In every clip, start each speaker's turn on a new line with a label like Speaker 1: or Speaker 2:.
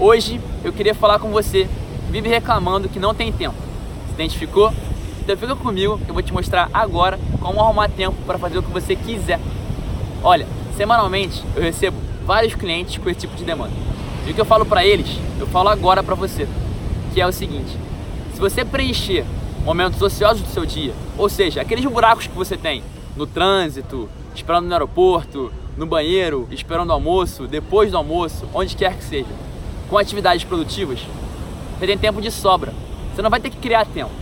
Speaker 1: Hoje eu queria falar com você que vive reclamando que não tem tempo. Se identificou? Então fica comigo eu vou te mostrar agora como arrumar tempo para fazer o que você quiser. Olha, semanalmente eu recebo vários clientes com esse tipo de demanda. E o que eu falo para eles, eu falo agora para você, que é o seguinte: se você preencher momentos ociosos do seu dia, ou seja, aqueles buracos que você tem no trânsito, esperando no aeroporto, no banheiro, esperando o almoço, depois do almoço, onde quer que seja, com atividades produtivas, você tem tempo de sobra. Você não vai ter que criar tempo.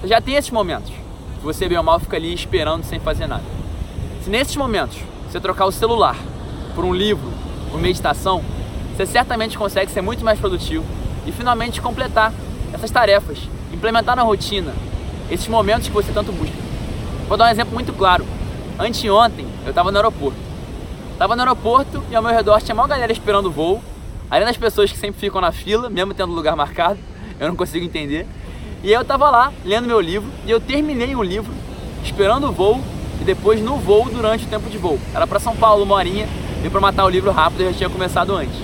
Speaker 1: Você já tem esses momentos que você, bem ou mal, fica ali esperando sem fazer nada. Se nesses momentos você trocar o celular por um livro, por meditação, você certamente consegue ser muito mais produtivo e finalmente completar essas tarefas, implementar na rotina esses momentos que você tanto busca. Vou dar um exemplo muito claro. Anteontem eu estava no aeroporto. Estava no aeroporto e ao meu redor tinha uma galera esperando o voo, além das pessoas que sempre ficam na fila, mesmo tendo lugar marcado, eu não consigo entender. E aí eu estava lá lendo meu livro e eu terminei o livro esperando o voo e depois no voo durante o tempo de voo. Era para São Paulo, uma horinha, e para matar o livro rápido, eu já tinha começado antes.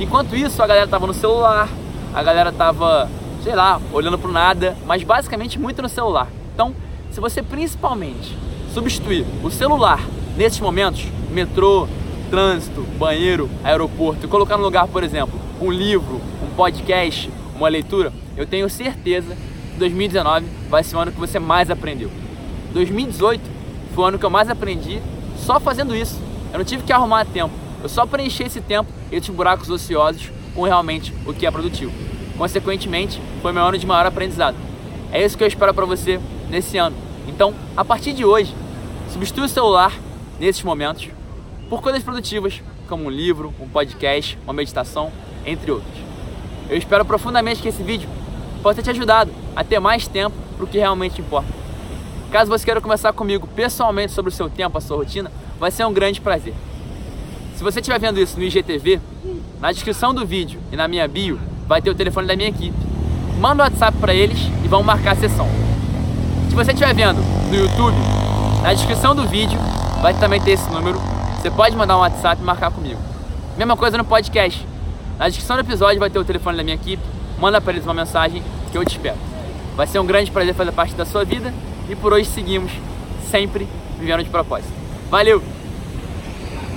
Speaker 1: Enquanto isso, a galera tava no celular, a galera tava, sei lá, olhando pro nada, mas basicamente muito no celular. Então, se você principalmente substituir o celular nesses momentos, metrô, trânsito, banheiro, aeroporto, e colocar no lugar, por exemplo, um livro, um podcast, uma leitura, eu tenho certeza que 2019 vai ser o ano que você mais aprendeu. 2018 foi o ano que eu mais aprendi só fazendo isso. Eu não tive que arrumar tempo. Eu só preenchi esse tempo, esses buracos ociosos, com realmente o que é produtivo. Consequentemente, foi meu ano de maior aprendizado. É isso que eu espero para você nesse ano. Então, a partir de hoje, substitua o celular nesses momentos por coisas produtivas, como um livro, um podcast, uma meditação, entre outros. Eu espero profundamente que esse vídeo possa ter te ajudado a ter mais tempo para o que realmente importa. Caso você queira conversar comigo pessoalmente sobre o seu tempo, a sua rotina, vai ser um grande prazer. Se você estiver vendo isso no IGTV, na descrição do vídeo e na minha bio vai ter o telefone da minha equipe. Manda o um WhatsApp para eles e vão marcar a sessão. Se você estiver vendo no YouTube, na descrição do vídeo vai também ter esse número. Você pode mandar um WhatsApp e marcar comigo. Mesma coisa no podcast. Na descrição do episódio vai ter o telefone da minha equipe. Manda para eles uma mensagem que eu te espero. Vai ser um grande prazer fazer parte da sua vida e por hoje seguimos sempre vivendo de propósito. Valeu!